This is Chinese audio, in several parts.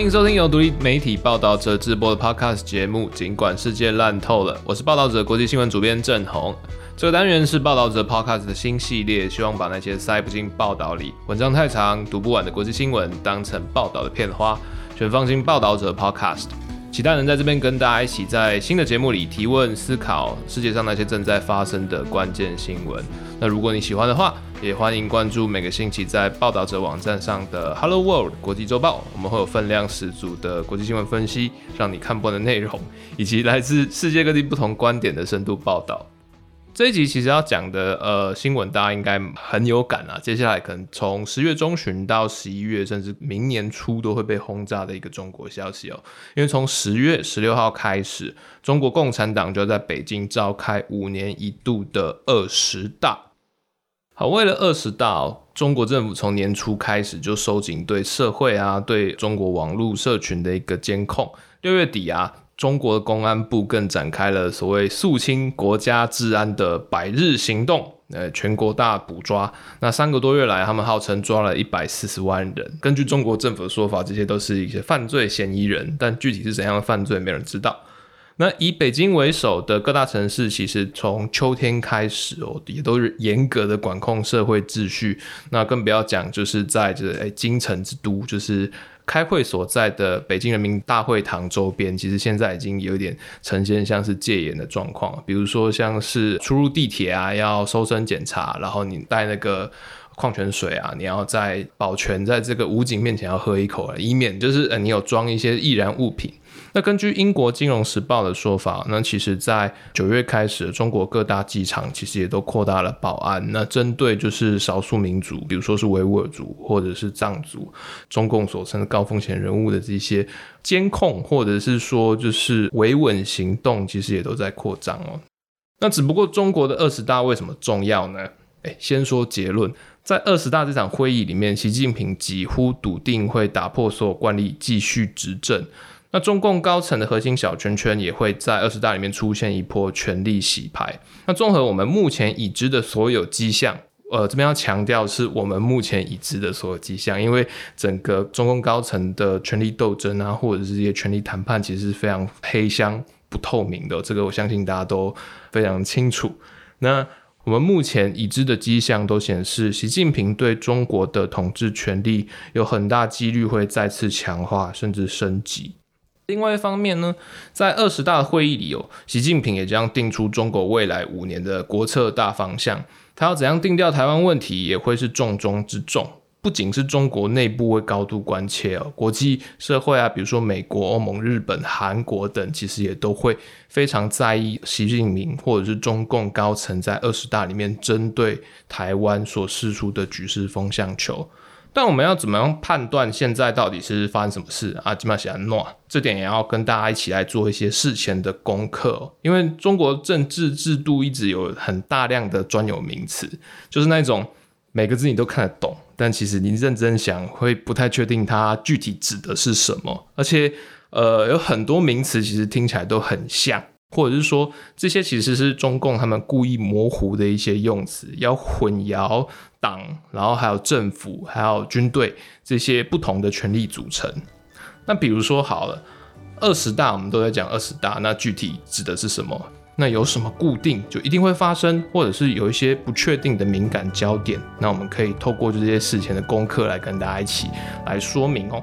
欢迎收听由独立媒体报道者直播的 Podcast 节目。尽管世界烂透了，我是报道者国际新闻主编郑红。这个单元是报道者 Podcast 的新系列，希望把那些塞不进报道里、文章太长、读不完的国际新闻当成报道的片花，全放进报道者 Podcast。期待能在这边跟大家一起在新的节目里提问、思考世界上那些正在发生的关键新闻。那如果你喜欢的话，也欢迎关注每个星期在报道者网站上的 Hello World 国际周报，我们会有分量十足的国际新闻分析，让你看不完的内容，以及来自世界各地不同观点的深度报道。这一集其实要讲的呃新闻，大家应该很有感啊。接下来可能从十月中旬到十一月，甚至明年初都会被轰炸的一个中国消息哦。因为从十月十六号开始，中国共产党就在北京召开五年一度的二十大。好，为了二十大，中国政府从年初开始就收紧对社会啊、对中国网络社群的一个监控。六月底啊。中国的公安部更展开了所谓肃清国家治安的百日行动，呃，全国大捕抓。那三个多月来，他们号称抓了一百四十万人。根据中国政府的说法，这些都是一些犯罪嫌疑人，但具体是怎样的犯罪，没人知道。那以北京为首的各大城市，其实从秋天开始哦，也都是严格的管控社会秩序。那更不要讲，就是在就是哎京城之都，就是。开会所在的北京人民大会堂周边，其实现在已经有点呈现像是戒严的状况。比如说，像是出入地铁啊，要搜身检查，然后你带那个矿泉水啊，你要在保全在这个武警面前要喝一口啊，以免就是呃你有装一些易燃物品。那根据英国金融时报的说法，那其实，在九月开始，中国各大机场其实也都扩大了保安。那针对就是少数民族，比如说是维吾尔族或者是藏族，中共所称的高风险人物的这些监控，或者是说就是维稳行动，其实也都在扩张哦。那只不过中国的二十大为什么重要呢？诶，先说结论，在二十大这场会议里面，习近平几乎笃定会打破所有惯例，继续执政。那中共高层的核心小圈圈也会在二十大里面出现一波权力洗牌。那综合我们目前已知的所有迹象，呃，这边要强调是我们目前已知的所有迹象，因为整个中共高层的权力斗争啊，或者是这些权力谈判，其实是非常黑箱不透明的。这个我相信大家都非常清楚。那我们目前已知的迹象都显示，习近平对中国的统治权力有很大几率会再次强化，甚至升级。另外一方面呢，在二十大会议里哦，习近平也将定出中国未来五年的国策大方向。他要怎样定调台湾问题，也会是重中之重。不仅是中国内部会高度关切哦，国际社会啊，比如说美国、欧盟、日本、韩国等，其实也都会非常在意习近平或者是中共高层在二十大里面针对台湾所示出的局势风向球。但我们要怎么样判断现在到底是发生什么事啊？基本上写诺，这点也要跟大家一起来做一些事前的功课。因为中国政治制度一直有很大量的专有名词，就是那种每个字你都看得懂，但其实你认真想会不太确定它具体指的是什么。而且，呃，有很多名词其实听起来都很像。或者是说，这些其实是中共他们故意模糊的一些用词，要混淆党，然后还有政府，还有军队这些不同的权力组成。那比如说好了，二十大我们都在讲二十大，那具体指的是什么？那有什么固定就一定会发生，或者是有一些不确定的敏感焦点？那我们可以透过这些事前的功课来跟大家一起来说明哦。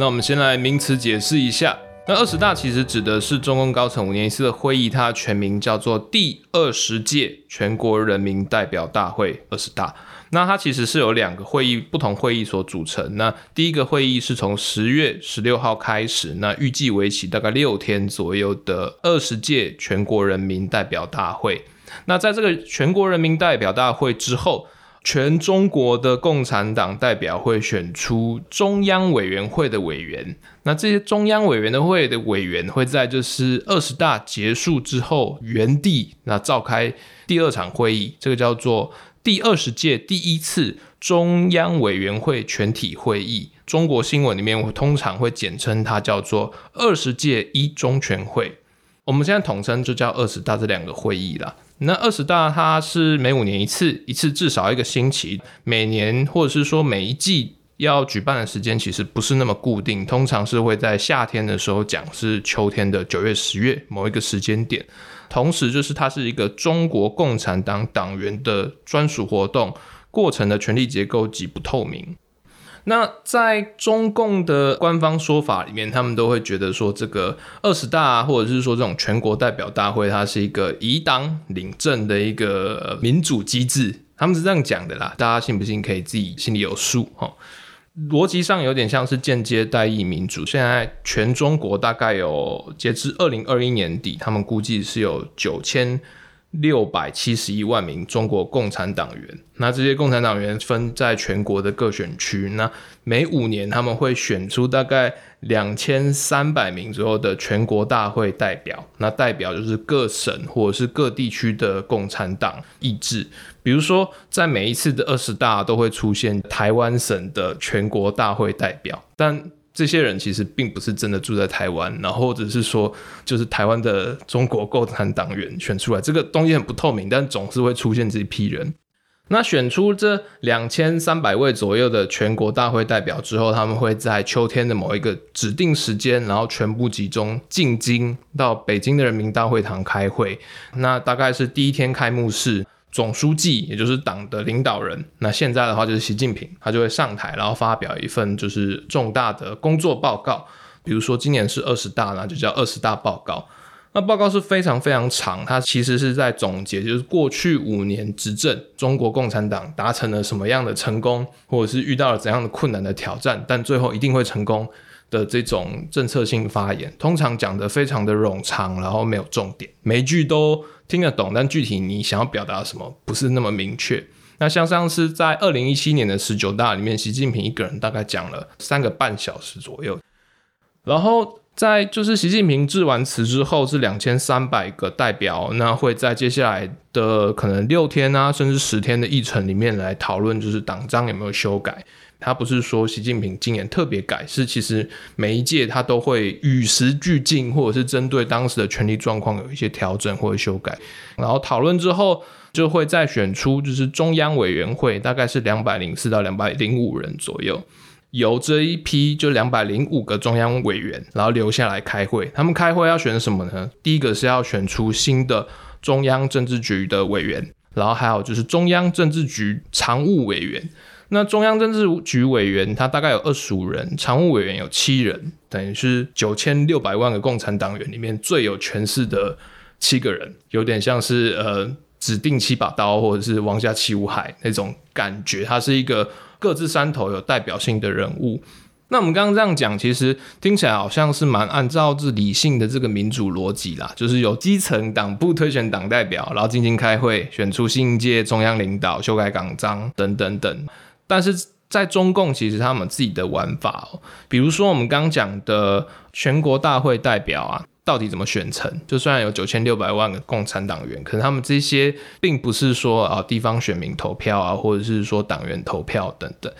那我们先来名词解释一下。那二十大其实指的是中共高层五年一次的会议，它全名叫做第二十届全国人民代表大会二十大。那它其实是由两个会议不同会议所组成。那第一个会议是从十月十六号开始，那预计为期大概六天左右的二十届全国人民代表大会。那在这个全国人民代表大会之后。全中国的共产党代表会选出中央委员会的委员，那这些中央委员的会的委员会在就是二十大结束之后原地那召开第二场会议，这个叫做第二十届第一次中央委员会全体会议。中国新闻里面我通常会简称它叫做二十届一中全会，我们现在统称就叫二十大这两个会议了。那二十大它是每五年一次，一次至少一个星期，每年或者是说每一季要举办的时间其实不是那么固定，通常是会在夏天的时候讲，是秋天的九月、十月某一个时间点。同时，就是它是一个中国共产党党员的专属活动，过程的权力结构极不透明。那在中共的官方说法里面，他们都会觉得说，这个二十大或者是说这种全国代表大会，它是一个以党领政的一个民主机制，他们是这样讲的啦。大家信不信，可以自己心里有数哈。逻辑上有点像是间接代议民主。现在全中国大概有，截至二零二一年底，他们估计是有九千。六百七十一万名中国共产党员，那这些共产党员分在全国的各选区，那每五年他们会选出大概两千三百名左右的全国大会代表，那代表就是各省或者是各地区的共产党意志。比如说，在每一次的二十大都会出现台湾省的全国大会代表，但这些人其实并不是真的住在台湾，然后或者是说，就是台湾的中国共产党员选出来，这个东西很不透明，但总是会出现这一批人。那选出这两千三百位左右的全国大会代表之后，他们会在秋天的某一个指定时间，然后全部集中进京到北京的人民大会堂开会。那大概是第一天开幕式。总书记，也就是党的领导人，那现在的话就是习近平，他就会上台，然后发表一份就是重大的工作报告。比如说今年是二十大，那就叫二十大报告。那报告是非常非常长，它其实是在总结，就是过去五年执政中国共产党达成了什么样的成功，或者是遇到了怎样的困难的挑战，但最后一定会成功的这种政策性发言，通常讲的非常的冗长，然后没有重点，每一句都。听得懂，但具体你想要表达什么不是那么明确。那像上次在二零一七年的十九大里面，习近平一个人大概讲了三个半小时左右。然后在就是习近平致完辞之后，是两千三百个代表，那会在接下来的可能六天啊，甚至十天的议程里面来讨论，就是党章有没有修改。他不是说习近平今年特别改，是其实每一届他都会与时俱进，或者是针对当时的权力状况有一些调整或者修改。然后讨论之后，就会再选出就是中央委员会，大概是两百零四到两百零五人左右，由这一批就两百零五个中央委员，然后留下来开会。他们开会要选什么呢？第一个是要选出新的中央政治局的委员，然后还有就是中央政治局常务委员。那中央政治局委员他大概有二十五人，常务委员有七人，等于是九千六百万个共产党员里面最有权势的七个人，有点像是呃指定七把刀或者是王家七武海那种感觉，他是一个各自山头有代表性的人物。那我们刚刚这样讲，其实听起来好像是蛮按照这理性的这个民主逻辑啦，就是有基层党部推选党代表，然后进行开会，选出新一届中央领导，修改党章等等等。但是在中共，其实他们自己的玩法哦，比如说我们刚讲的全国大会代表啊，到底怎么选成？就虽然有九千六百万个共产党员，可是他们这些并不是说啊地方选民投票啊，或者是说党员投票等等。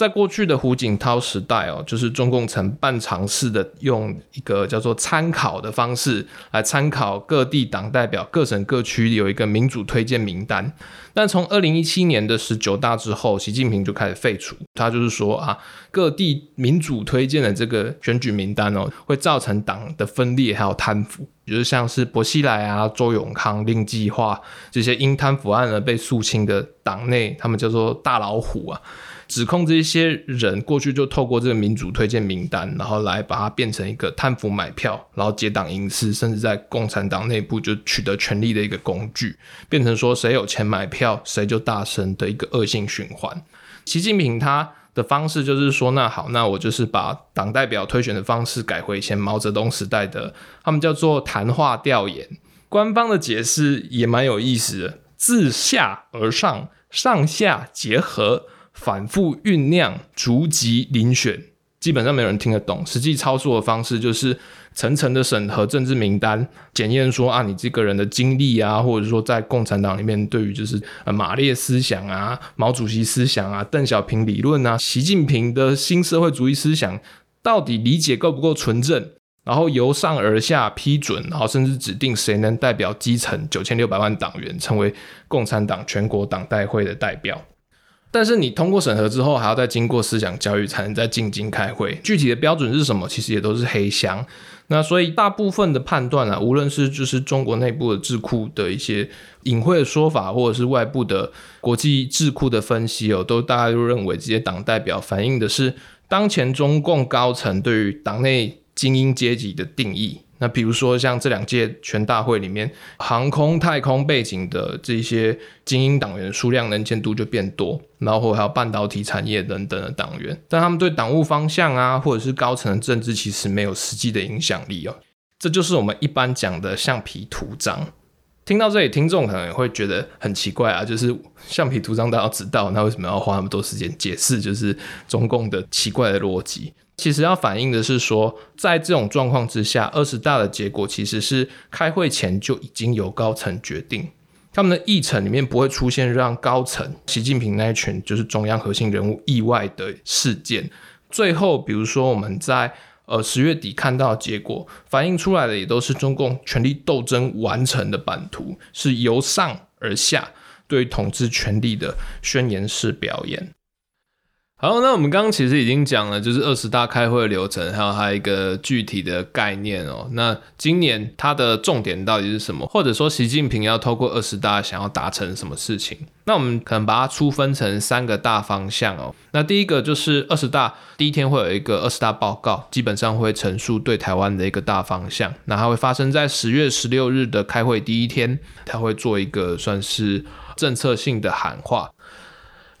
在过去的胡锦涛时代哦，就是中共曾半尝试的用一个叫做参考的方式来参考各地党代表、各省各区有一个民主推荐名单。但从二零一七年的十九大之后，习近平就开始废除。他就是说啊，各地民主推荐的这个选举名单哦，会造成党的分裂还有贪腐。就是像是薄熙来啊、周永康、令计划这些因贪腐案而被肃清的党内，他们叫做大老虎啊。指控这些人过去就透过这个民主推荐名单，然后来把它变成一个贪腐买票，然后结党营私，甚至在共产党内部就取得权力的一个工具，变成说谁有钱买票谁就大声的一个恶性循环。习近平他的方式就是说，那好，那我就是把党代表推选的方式改回以前毛泽东时代的，他们叫做谈话调研。官方的解释也蛮有意思的，自下而上，上下结合。反复酝酿，逐级遴选，基本上没有人听得懂。实际操作的方式就是层层的审核政治名单，检验说啊，你这个人的经历啊，或者说在共产党里面对于就是呃马列思想啊、毛主席思想啊、邓小平理论啊、习近平的新社会主义思想，到底理解够不够纯正？然后由上而下批准，然后甚至指定谁能代表基层九千六百万党员成为共产党全国党代会的代表。但是你通过审核之后，还要再经过思想教育，才能再进京开会。具体的标准是什么？其实也都是黑箱。那所以大部分的判断啊，无论是就是中国内部的智库的一些隐晦的说法，或者是外部的国际智库的分析哦，都大家都认为这些党代表反映的是当前中共高层对于党内精英阶级的定义。那比如说像这两届全大会里面，航空太空背景的这些精英党员数量能见度就变多，然后还有半导体产业等等的党员，但他们对党务方向啊，或者是高层的政治其实没有实际的影响力哦。这就是我们一般讲的橡皮图章。听到这里，听众可能也会觉得很奇怪啊，就是橡皮图章大家知道，那为什么要花那么多时间解释？就是中共的奇怪的逻辑。其实要反映的是说，在这种状况之下，二十大的结果其实是开会前就已经由高层决定，他们的议程里面不会出现让高层习近平那一群就是中央核心人物意外的事件。最后，比如说我们在呃十月底看到结果，反映出来的也都是中共权力斗争完成的版图，是由上而下对统治权力的宣言式表演。好，那我们刚刚其实已经讲了，就是二十大开会流程，还有它一个具体的概念哦。那今年它的重点到底是什么？或者说习近平要透过二十大想要达成什么事情？那我们可能把它粗分成三个大方向哦。那第一个就是二十大第一天会有一个二十大报告，基本上会陈述对台湾的一个大方向。那它会发生在十月十六日的开会第一天，它会做一个算是政策性的喊话。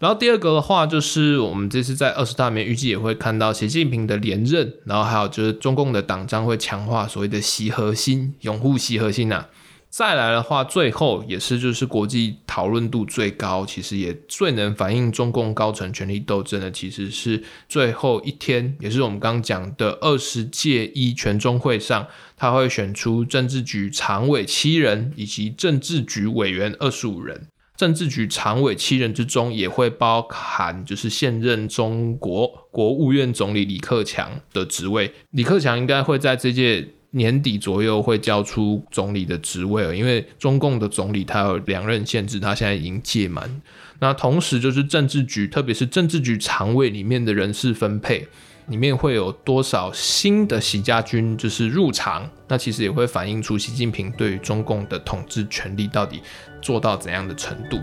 然后第二个的话，就是我们这次在二十大里面预计也会看到习近平的连任，然后还有就是中共的党章会强化所谓的习核心，拥护习核心呐。再来的话，最后也是就是国际讨论度最高，其实也最能反映中共高层权力斗争的，其实是最后一天，也是我们刚刚讲的二十届一全中会上，他会选出政治局常委七人以及政治局委员二十五人。政治局常委七人之中，也会包含就是现任中国国务院总理李克强的职位。李克强应该会在这届年底左右会交出总理的职位了，因为中共的总理他有两任限制，他现在已经届满。那同时就是政治局，特别是政治局常委里面的人事分配。里面会有多少新的习家军就是入场？那其实也会反映出习近平对于中共的统治权力到底做到怎样的程度。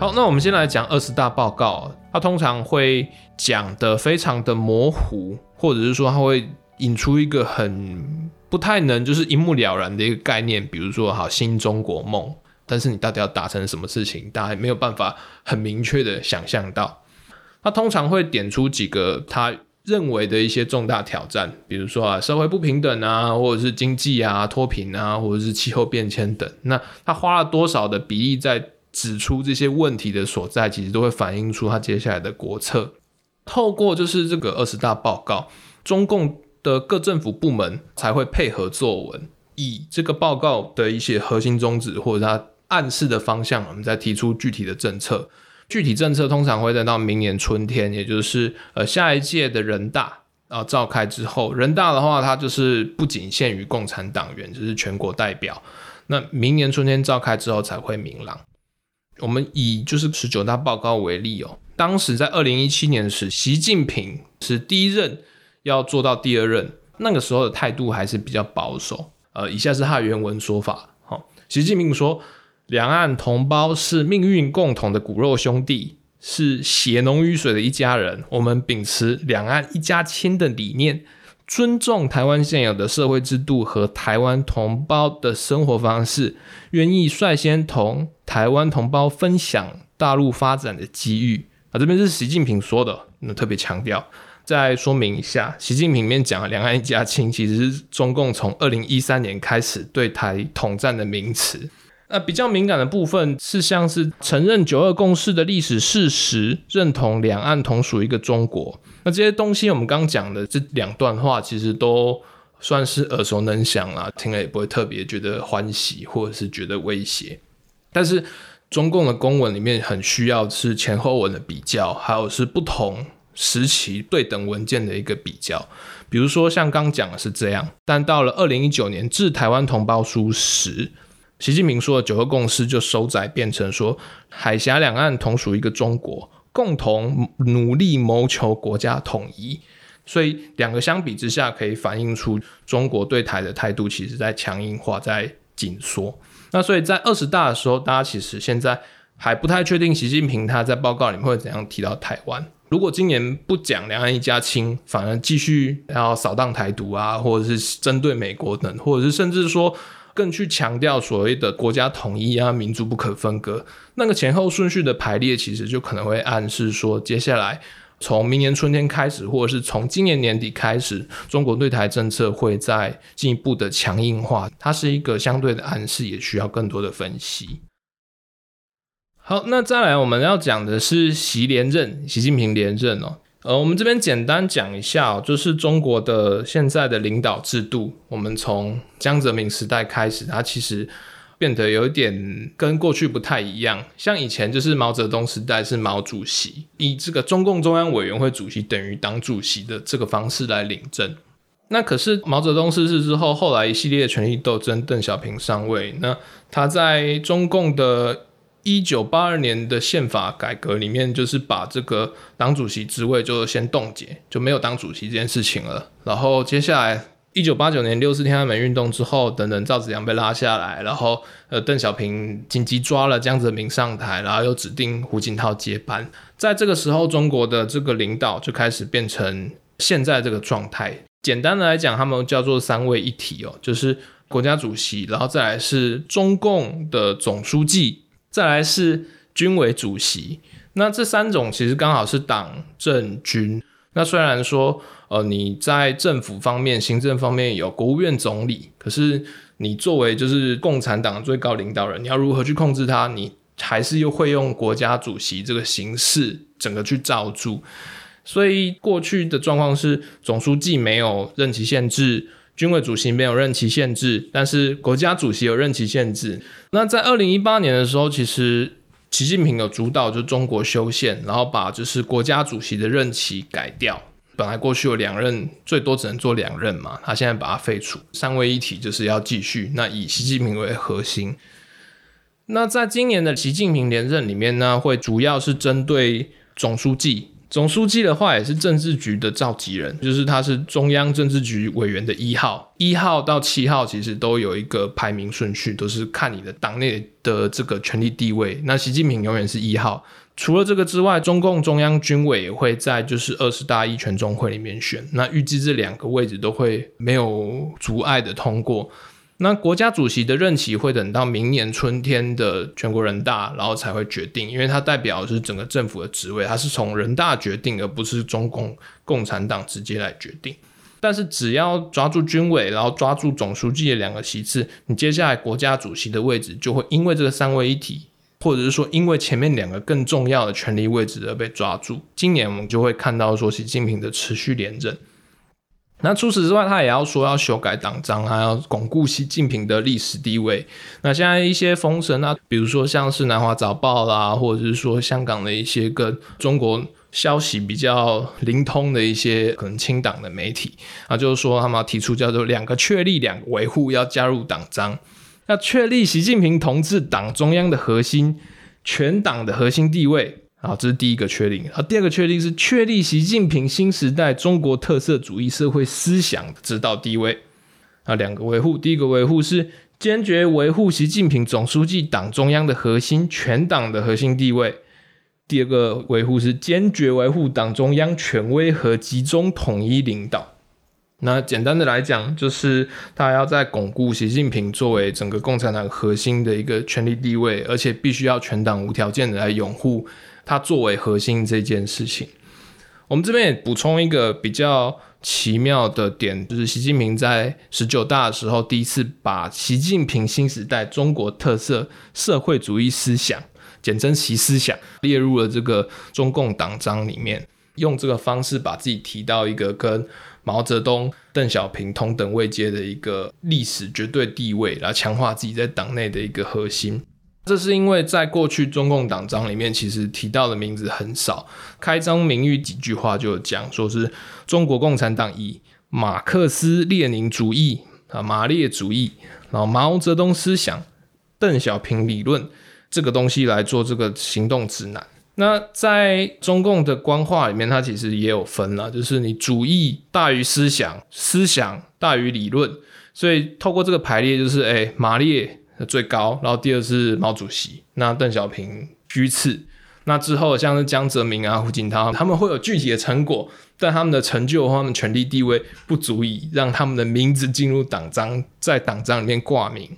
好，那我们先来讲二十大报告，它通常会讲的非常的模糊，或者是说它会引出一个很不太能就是一目了然的一个概念，比如说好新中国梦，但是你到底要达成什么事情，大家没有办法很明确的想象到。他通常会点出几个他认为的一些重大挑战，比如说啊，社会不平等啊，或者是经济啊脱贫啊，或者是气候变迁等。那他花了多少的比例在指出这些问题的所在，其实都会反映出他接下来的国策。透过就是这个二十大报告，中共的各政府部门才会配合作文，以这个报告的一些核心宗旨或者他暗示的方向，我们再提出具体的政策。具体政策通常会等到明年春天，也就是呃下一届的人大啊召开之后，人大的话它就是不仅限于共产党员，就是全国代表。那明年春天召开之后才会明朗。我们以就是十九大报告为例哦，当时在二零一七年时，习近平是第一任要做到第二任，那个时候的态度还是比较保守。呃，以下是他原文说法。好，习近平说。两岸同胞是命运共同的骨肉兄弟，是血浓于水的一家人。我们秉持两岸一家亲的理念，尊重台湾现有的社会制度和台湾同胞的生活方式，愿意率先同台湾同胞分享大陆发展的机遇。啊，这边是习近平说的，那特别强调。再说明一下，习近平里面讲“两岸一家亲”，其实是中共从二零一三年开始对台统战的名词。那比较敏感的部分是像是承认九二共识的历史事实，认同两岸同属一个中国。那这些东西，我们刚讲的这两段话，其实都算是耳熟能详啦，听了也不会特别觉得欢喜，或者是觉得威胁。但是中共的公文里面很需要是前后文的比较，还有是不同时期对等文件的一个比较。比如说像刚讲的是这样，但到了二零一九年致台湾同胞书时，习近平说的九个共识就收窄变成说海峡两岸同属一个中国，共同努力谋求国家统一。所以两个相比之下，可以反映出中国对台的态度其实在强硬化，在紧缩。那所以在二十大的时候，大家其实现在还不太确定习近平他在报告里面会怎样提到台湾。如果今年不讲两岸一家亲，反而继续要扫荡台独啊，或者是针对美国等，或者是甚至说更去强调所谓的国家统一啊、民族不可分割，那个前后顺序的排列，其实就可能会暗示说，接下来从明年春天开始，或者是从今年年底开始，中国对台政策会在进一步的强硬化。它是一个相对的暗示，也需要更多的分析。好，那再来我们要讲的是习连任，习近平连任哦。呃，我们这边简单讲一下，就是中国的现在的领导制度。我们从江泽民时代开始，它其实变得有点跟过去不太一样。像以前就是毛泽东时代是毛主席以这个中共中央委员会主席等于党主席的这个方式来领政。那可是毛泽东逝世之后，后来一系列权力斗争，邓小平上位，那他在中共的。一九八二年的宪法改革里面，就是把这个党主席职位就先冻结，就没有党主席这件事情了。然后接下来一九八九年六四天安门运动之后，等等，赵子阳被拉下来，然后呃，邓小平紧急抓了江泽民上台，然后又指定胡锦涛接班。在这个时候，中国的这个领导就开始变成现在这个状态。简单的来讲，他们叫做三位一体哦，就是国家主席，然后再来是中共的总书记。再来是军委主席，那这三种其实刚好是党政军。那虽然说，呃，你在政府方面、行政方面有国务院总理，可是你作为就是共产党最高领导人，你要如何去控制他？你还是又会用国家主席这个形式整个去罩住。所以过去的状况是，总书记没有任期限制。军委主席没有任期限制，但是国家主席有任期限制。那在二零一八年的时候，其实习近平有主导就中国修宪，然后把就是国家主席的任期改掉。本来过去有两任，最多只能做两任嘛，他现在把它废除，三位一体就是要继续。那以习近平为核心。那在今年的习近平连任里面呢，会主要是针对总书记。总书记的话也是政治局的召集人，就是他是中央政治局委员的一号，一号到七号其实都有一个排名顺序，都是看你的党内的这个权力地位。那习近平永远是一号。除了这个之外，中共中央军委也会在就是二十大一全中会里面选，那预计这两个位置都会没有阻碍的通过。那国家主席的任期会等到明年春天的全国人大，然后才会决定，因为它代表的是整个政府的职位，它是从人大决定，而不是中共共产党直接来决定。但是只要抓住军委，然后抓住总书记的两个席次，你接下来国家主席的位置就会因为这个三位一体，或者是说因为前面两个更重要的权力位置而被抓住。今年我们就会看到说习近平的持续连任。那除此之外，他也要说要修改党章，还要巩固习近平的历史地位。那现在一些风声啊，比如说像是南华早报啦，或者是说香港的一些跟中国消息比较灵通的一些可能亲党的媒体啊，就是说他们要提出叫做两个确立、两个维护，要加入党章，要确立习近平同志党中央的核心、全党的核心地位。好，这是第一个确定。啊，第二个确定是确立习近平新时代中国特色主义社会思想的指导地位。啊，两个维护，第一个维护是坚决维护习近平总书记党中央的核心、全党的核心地位；第二个维护是坚决维护党中央权威和集中统一领导。那简单的来讲，就是他要在巩固习近平作为整个共产党核心的一个权力地位，而且必须要全党无条件的来拥护。它作为核心这件事情，我们这边也补充一个比较奇妙的点，就是习近平在十九大的时候，第一次把习近平新时代中国特色社会主义思想，简称习思想，列入了这个中共党章里面，用这个方式把自己提到一个跟毛泽东、邓小平同等位阶的一个历史绝对地位，来强化自己在党内的一个核心。这是因为在过去中共党章里面，其实提到的名字很少，开章名誉几句话就讲，说是中国共产党以马克思列宁主义啊、马列主义，然后毛泽东思想、邓小平理论这个东西来做这个行动指南。那在中共的官话里面，它其实也有分了，就是你主义大于思想，思想大于理论，所以透过这个排列，就是哎，马列。最高，然后第二是毛主席，那邓小平居次，那之后像是江泽民啊、胡锦涛，他们会有具体的成果，但他们的成就和他们权力地位不足以让他们的名字进入党章，在党章里面挂名。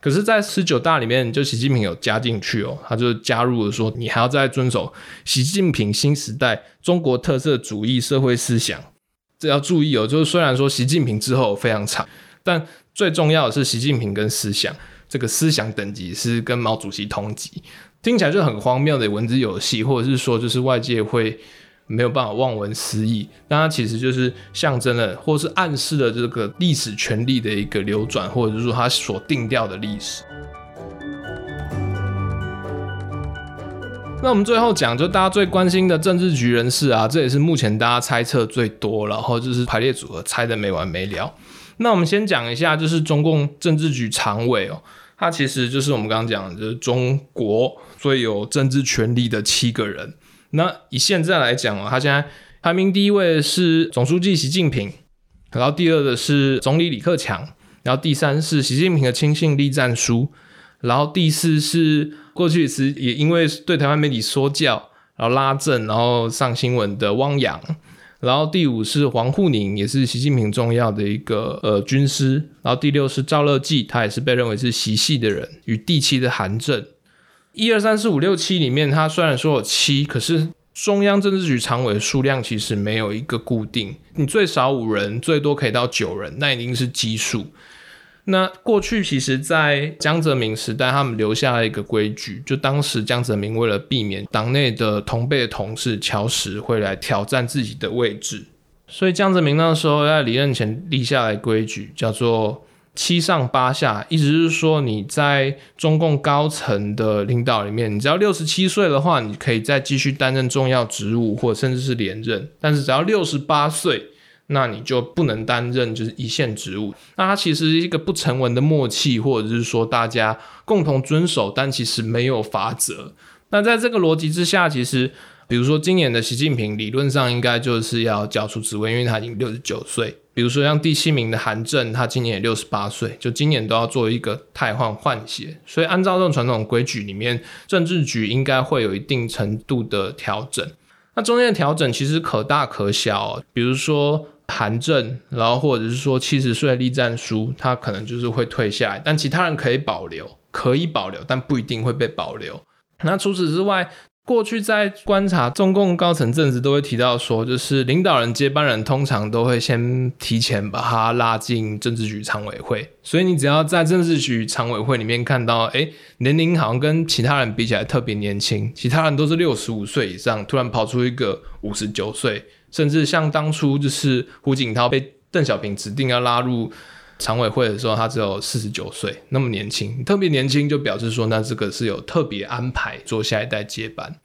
可是，在十九大里面，就习近平有加进去哦，他就加入了说，你还要再遵守习近平新时代中国特色主义社会思想。这要注意哦，就是虽然说习近平之后非常长，但最重要的是习近平跟思想。这个思想等级是跟毛主席同级，听起来就很荒谬的文字游戏，或者是说就是外界会没有办法望文思义，但它其实就是象征了，或是暗示了这个历史权力的一个流转，或者是说它所定调的历史。那我们最后讲，就大家最关心的政治局人士啊，这也是目前大家猜测最多，然后就是排列组合猜的没完没了。那我们先讲一下，就是中共政治局常委哦。他其实就是我们刚刚讲的，就是中国最有政治权力的七个人。那以现在来讲哦，他现在排名第一位是总书记习近平，然后第二的是总理李克强，然后第三是习近平的亲信栗战书，然后第四是过去时也因为对台湾媒体说教，然后拉政，然后上新闻的汪洋。然后第五是黄沪宁，也是习近平重要的一个呃军师。然后第六是赵乐际，他也是被认为是习系的人。与第七的韩正，一二三四五六七里面，他虽然说有七，可是中央政治局常委的数量其实没有一个固定，你最少五人，最多可以到九人，那一定是奇数。那过去其实，在江泽民时代，他们留下了一个规矩，就当时江泽民为了避免党内的同辈同事乔石会来挑战自己的位置，所以江泽民那时候在离任前立下来规矩，叫做七上八下，意思是说你在中共高层的领导里面，你只要六十七岁的话，你可以再继续担任重要职务，或甚至是连任，但是只要六十八岁。那你就不能担任就是一线职务。那它其实是一个不成文的默契，或者是说大家共同遵守，但其实没有法则。那在这个逻辑之下，其实比如说今年的习近平，理论上应该就是要交出职位，因为他已经六十九岁。比如说像第七名的韩正，他今年也六十八岁，就今年都要做一个太换换血。所以按照这种传统规矩里面，政治局应该会有一定程度的调整。那中间的调整其实可大可小，比如说。韩正，然后或者是说七十岁的栗战书，他可能就是会退下来，但其他人可以保留，可以保留，但不一定会被保留。那除此之外，过去在观察中共高层政治都会提到说，就是领导人接班人通常都会先提前把他拉进政治局常委会，所以你只要在政治局常委会里面看到，哎，年龄好像跟其他人比起来特别年轻，其他人都是六十五岁以上，突然跑出一个五十九岁。甚至像当初就是胡锦涛被邓小平指定要拉入常委会的时候，他只有四十九岁，那么年轻，特别年轻，就表示说那这个是有特别安排做下一代接班。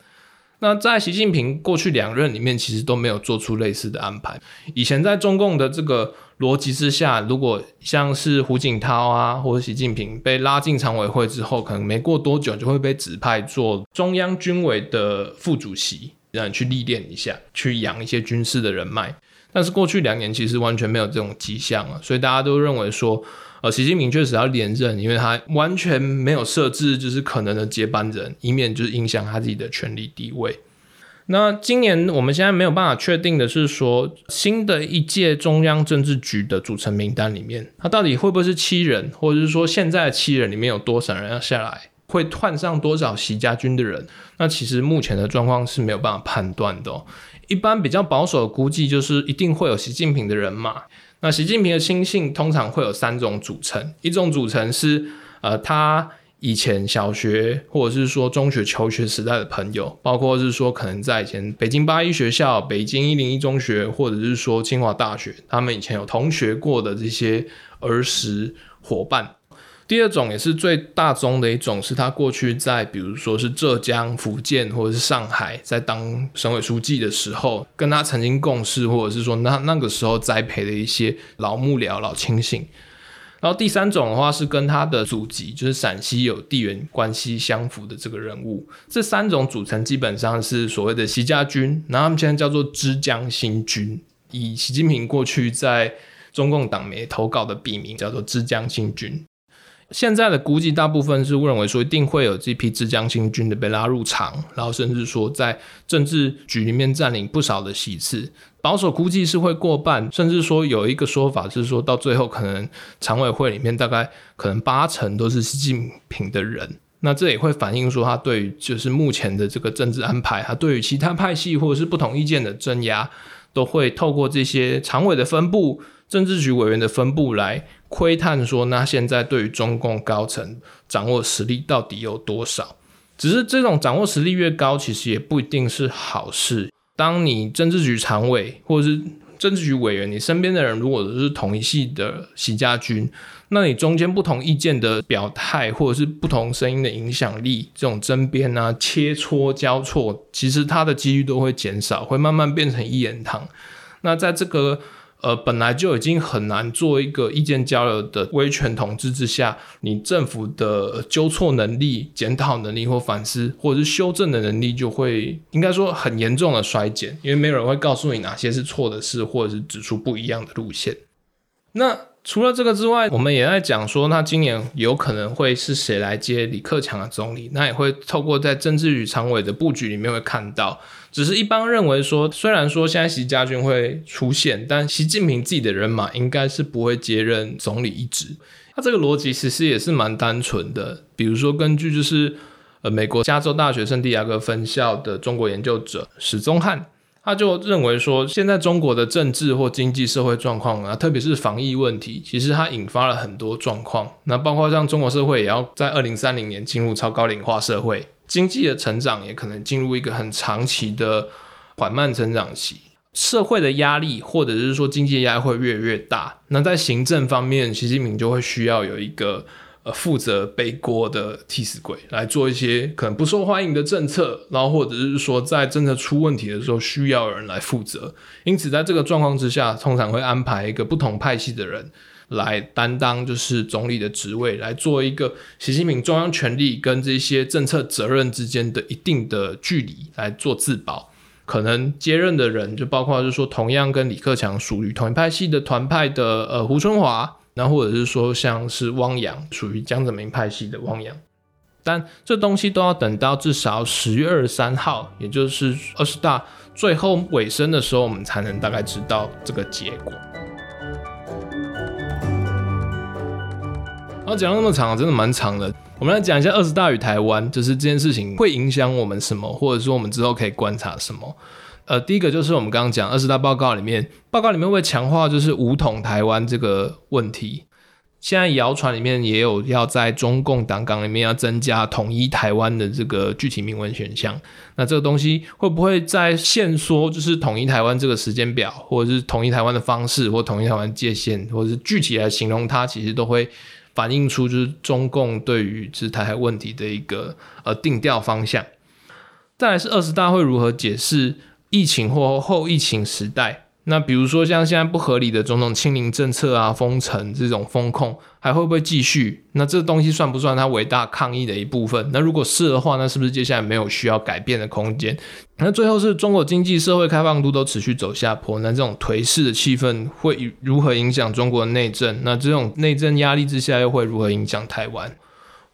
那在习近平过去两任里面，其实都没有做出类似的安排。以前在中共的这个逻辑之下，如果像是胡锦涛啊或者习近平被拉进常委会之后，可能没过多久就会被指派做中央军委的副主席。让你去历练一下，去养一些军事的人脉。但是过去两年其实完全没有这种迹象啊，所以大家都认为说，呃，习近平确实要连任，因为他完全没有设置就是可能的接班人，以免就是影响他自己的权力地位。那今年我们现在没有办法确定的是说，新的一届中央政治局的组成名单里面，他到底会不会是七人，或者是说现在的七人里面有多少人要下来？会换上多少习家军的人？那其实目前的状况是没有办法判断的。一般比较保守的估计就是一定会有习近平的人马。那习近平的亲信通常会有三种组成：一种组成是呃他以前小学或者是说中学求学时代的朋友，包括是说可能在以前北京八一学校、北京一零一中学，或者是说清华大学，他们以前有同学过的这些儿时伙伴。第二种也是最大宗的一种，是他过去在比如说是浙江、福建或者是上海，在当省委书记的时候，跟他曾经共事，或者是说那那个时候栽培的一些老幕僚、老亲信。然后第三种的话是跟他的祖籍，就是陕西有地缘关系相符的这个人物。这三种组成基本上是所谓的习家军，然后他们现在叫做枝江新军，以习近平过去在中共党媒投稿的笔名叫做枝江新军。现在的估计，大部分是认为说一定会有这批浙江新军的被拉入场，然后甚至说在政治局里面占领不少的席次。保守估计是会过半，甚至说有一个说法是说到最后可能常委会里面大概可能八成都是习近平的人。那这也会反映说他对于就是目前的这个政治安排，他对于其他派系或者是不同意见的镇压，都会透过这些常委的分布、政治局委员的分布来。窥探说，那现在对于中共高层掌握实力到底有多少？只是这种掌握实力越高，其实也不一定是好事。当你政治局常委或者是政治局委员，你身边的人如果都是同一系的习家军，那你中间不同意见的表态，或者是不同声音的影响力，这种争辩啊、切磋交错，其实它的几率都会减少，会慢慢变成一言堂。那在这个呃，本来就已经很难做一个意见交流的威权统治之下，你政府的纠错能力、检讨能力或反思或者是修正的能力，就会应该说很严重的衰减，因为没有人会告诉你哪些是错的事，或者是指出不一样的路线。那除了这个之外，我们也在讲说，那今年有可能会是谁来接李克强的总理？那也会透过在政治局常委的布局里面会看到。只是一般认为说，虽然说现在习家军会出现，但习近平自己的人马应该是不会接任总理一职。他这个逻辑其实也是蛮单纯的。比如说，根据就是呃美国加州大学圣地亚哥分校的中国研究者史宗汉。他就认为说，现在中国的政治或经济社会状况啊，特别是防疫问题，其实它引发了很多状况。那包括像中国社会也要在二零三零年进入超高龄化社会，经济的成长也可能进入一个很长期的缓慢成长期，社会的压力或者是说经济压力会越来越大。那在行政方面，习近平就会需要有一个。负责背锅的替死鬼来做一些可能不受欢迎的政策，然后或者是说在政策出问题的时候需要人来负责。因此，在这个状况之下，通常会安排一个不同派系的人来担当就是总理的职位，来做一个习近平中央权力跟这些政策责任之间的一定的距离来做自保。可能接任的人就包括就是说，同样跟李克强属于同一派系的团派的呃胡春华。那或者是说，像是汪洋，属于江泽民派系的汪洋，但这东西都要等到至少十月二十三号，也就是二十大最后尾声的时候，我们才能大概知道这个结果。然后讲那么长，真的蛮长的。我们来讲一下二十大与台湾，就是这件事情会影响我们什么，或者说我们之后可以观察什么。呃，第一个就是我们刚刚讲二十大报告里面，报告里面会强化就是武统台湾这个问题。现在谣传里面也有要在中共党纲里面要增加统一台湾的这个具体明文选项。那这个东西会不会在限缩就是统一台湾这个时间表，或者是统一台湾的方式，或统一台湾界限，或者是具体来形容它，其实都会反映出就是中共对于这台海问题的一个呃定调方向。再来是二十大会如何解释？疫情或后疫情时代，那比如说像现在不合理的种种清零政策啊、封城这种风控，还会不会继续？那这东西算不算它伟大抗议的一部分？那如果是的话，那是不是接下来没有需要改变的空间？那最后是中国经济社会开放度都持续走下坡，那这种颓势的气氛会如何影响中国的内政？那这种内政压力之下又会如何影响台湾？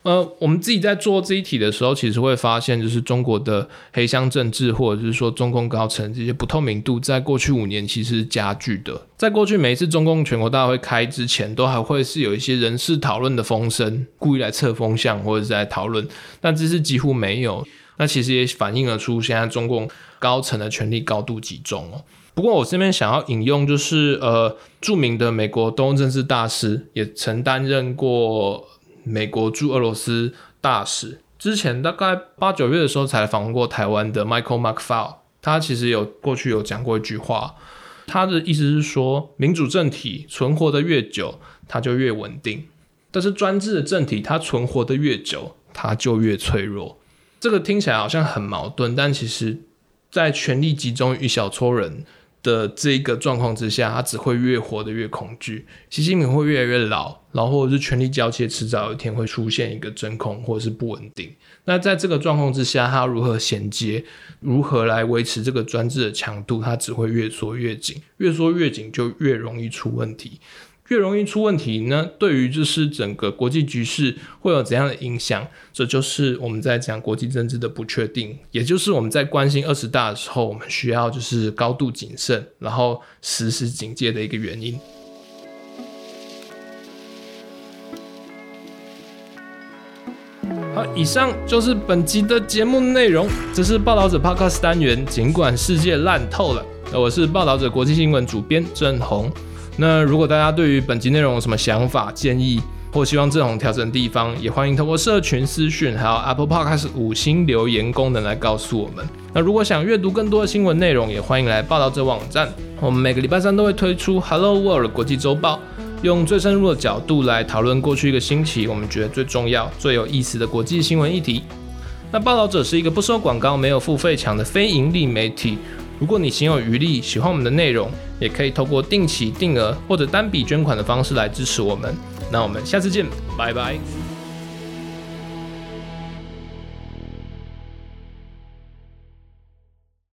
呃，我们自己在做这一题的时候，其实会发现，就是中国的黑箱政治，或者是说中共高层这些不透明度，在过去五年其实是加剧的。在过去每一次中共全国大会开之前，都还会是有一些人事讨论的风声，故意来测风向或者是在讨论，但这次几乎没有。那其实也反映了出现在中共高层的权力高度集中哦。不过我这边想要引用，就是呃，著名的美国东政治大师，也曾担任过。美国驻俄罗斯大使之前大概八九月的时候才访问过台湾的 Michael McFaul，他其实有过去有讲过一句话，他的意思是说，民主政体存活的越久，它就越稳定。但是专制的政体它存活的越久，它就越脆弱。这个听起来好像很矛盾，但其实，在权力集中于一小撮人。的这个状况之下，他只会越活得越恐惧，习近平会越来越老，然后或者是权力交接，迟早有一天会出现一个真空或者是不稳定。那在这个状况之下，他如何衔接，如何来维持这个专制的强度，他只会越缩越紧，越缩越紧就越容易出问题。越容易出问题呢？对于就是整个国际局势会有怎样的影响？这就是我们在讲国际政治的不确定，也就是我们在关心二十大的时候，我们需要就是高度谨慎，然后时时警戒的一个原因。好，以上就是本集的节目内容。这是报道者 Podcast 单元，尽管世界烂透了，我是报道者国际新闻主编郑红。那如果大家对于本集内容有什么想法、建议，或希望郑红调整的地方，也欢迎通过社群私讯，还有 Apple Podcast 五星留言功能来告诉我们。那如果想阅读更多的新闻内容，也欢迎来报道者网站。我们每个礼拜三都会推出 Hello World 国际周报，用最深入的角度来讨论过去一个星期我们觉得最重要、最有意思的国际新闻议题。那报道者是一个不收广告、没有付费墙的非盈利媒体。如果你心有余力，喜欢我们的内容，也可以透过定期定额或者单笔捐款的方式来支持我们。那我们下次见，拜拜。